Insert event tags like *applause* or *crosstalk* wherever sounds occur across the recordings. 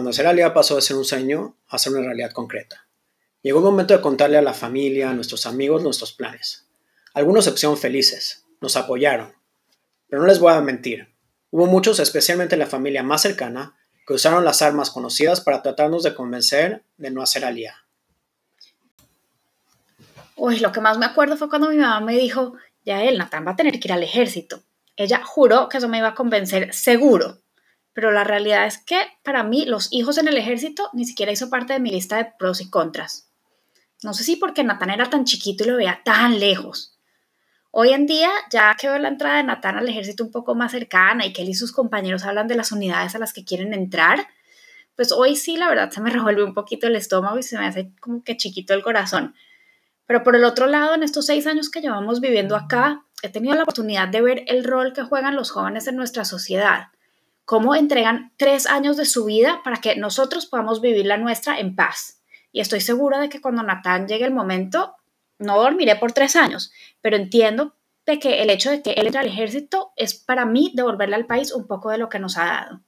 Cuando hacer Aliá pasó de ser un sueño a ser una realidad concreta. Llegó el momento de contarle a la familia, a nuestros amigos, nuestros planes. Algunos se pusieron felices, nos apoyaron. Pero no les voy a mentir, hubo muchos, especialmente la familia más cercana, que usaron las armas conocidas para tratarnos de convencer de no hacer alía. Uy, lo que más me acuerdo fue cuando mi mamá me dijo, ya el Natán va a tener que ir al ejército. Ella juró que eso me iba a convencer seguro pero la realidad es que para mí los hijos en el ejército ni siquiera hizo parte de mi lista de pros y contras. No sé si porque Natán era tan chiquito y lo veía tan lejos. Hoy en día, ya que veo la entrada de Natán al ejército un poco más cercana y que él y sus compañeros hablan de las unidades a las que quieren entrar, pues hoy sí, la verdad, se me *laughs* revuelve un poquito el estómago y se me hace como que chiquito el corazón. Pero por el otro lado, en estos seis años que llevamos viviendo acá, he tenido la oportunidad de ver el rol que juegan los jóvenes en nuestra sociedad cómo entregan tres años de su vida para que nosotros podamos vivir la nuestra en paz. Y estoy segura de que cuando Natán llegue el momento, no dormiré por tres años, pero entiendo de que el hecho de que él entre al ejército es para mí devolverle al país un poco de lo que nos ha dado.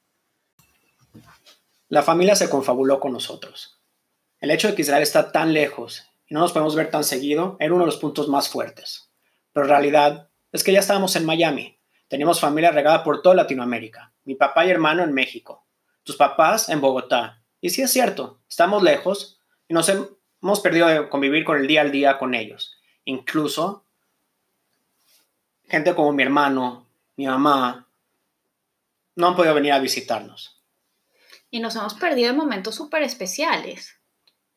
La familia se confabuló con nosotros. El hecho de que Israel está tan lejos y no nos podemos ver tan seguido era uno de los puntos más fuertes. Pero en realidad es que ya estábamos en Miami. Teníamos familia regada por toda Latinoamérica mi papá y hermano en México, tus papás en Bogotá. Y sí es cierto, estamos lejos y nos hemos perdido de convivir con el día al día con ellos. Incluso gente como mi hermano, mi mamá, no han podido venir a visitarnos. Y nos hemos perdido en momentos súper especiales.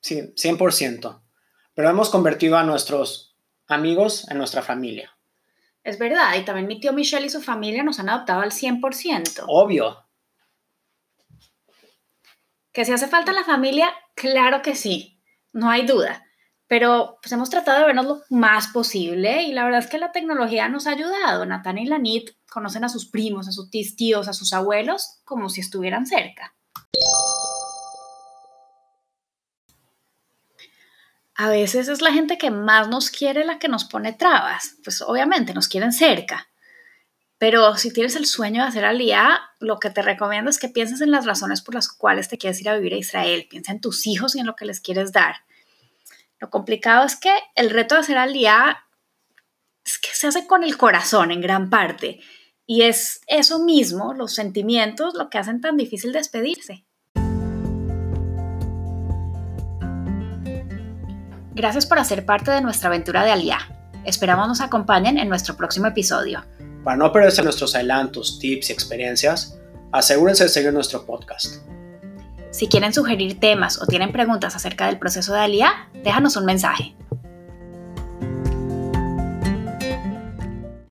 Sí, 100%. Pero hemos convertido a nuestros amigos en nuestra familia. Es verdad, y también mi tío Michelle y su familia nos han adoptado al 100%. Obvio. ¿Que si hace falta la familia? Claro que sí, no hay duda. Pero pues hemos tratado de vernos lo más posible y la verdad es que la tecnología nos ha ayudado. Natán y Lanit conocen a sus primos, a sus tíos, a sus abuelos como si estuvieran cerca. A veces es la gente que más nos quiere la que nos pone trabas. Pues obviamente nos quieren cerca. Pero si tienes el sueño de hacer alía, lo que te recomiendo es que pienses en las razones por las cuales te quieres ir a vivir a Israel. Piensa en tus hijos y en lo que les quieres dar. Lo complicado es que el reto de hacer alía es que se hace con el corazón en gran parte. Y es eso mismo, los sentimientos, lo que hacen tan difícil despedirse. Gracias por hacer parte de nuestra aventura de Aliá. Esperamos nos acompañen en nuestro próximo episodio. Para no perderse nuestros adelantos, tips y experiencias, asegúrense de seguir nuestro podcast. Si quieren sugerir temas o tienen preguntas acerca del proceso de Aliá, déjanos un mensaje.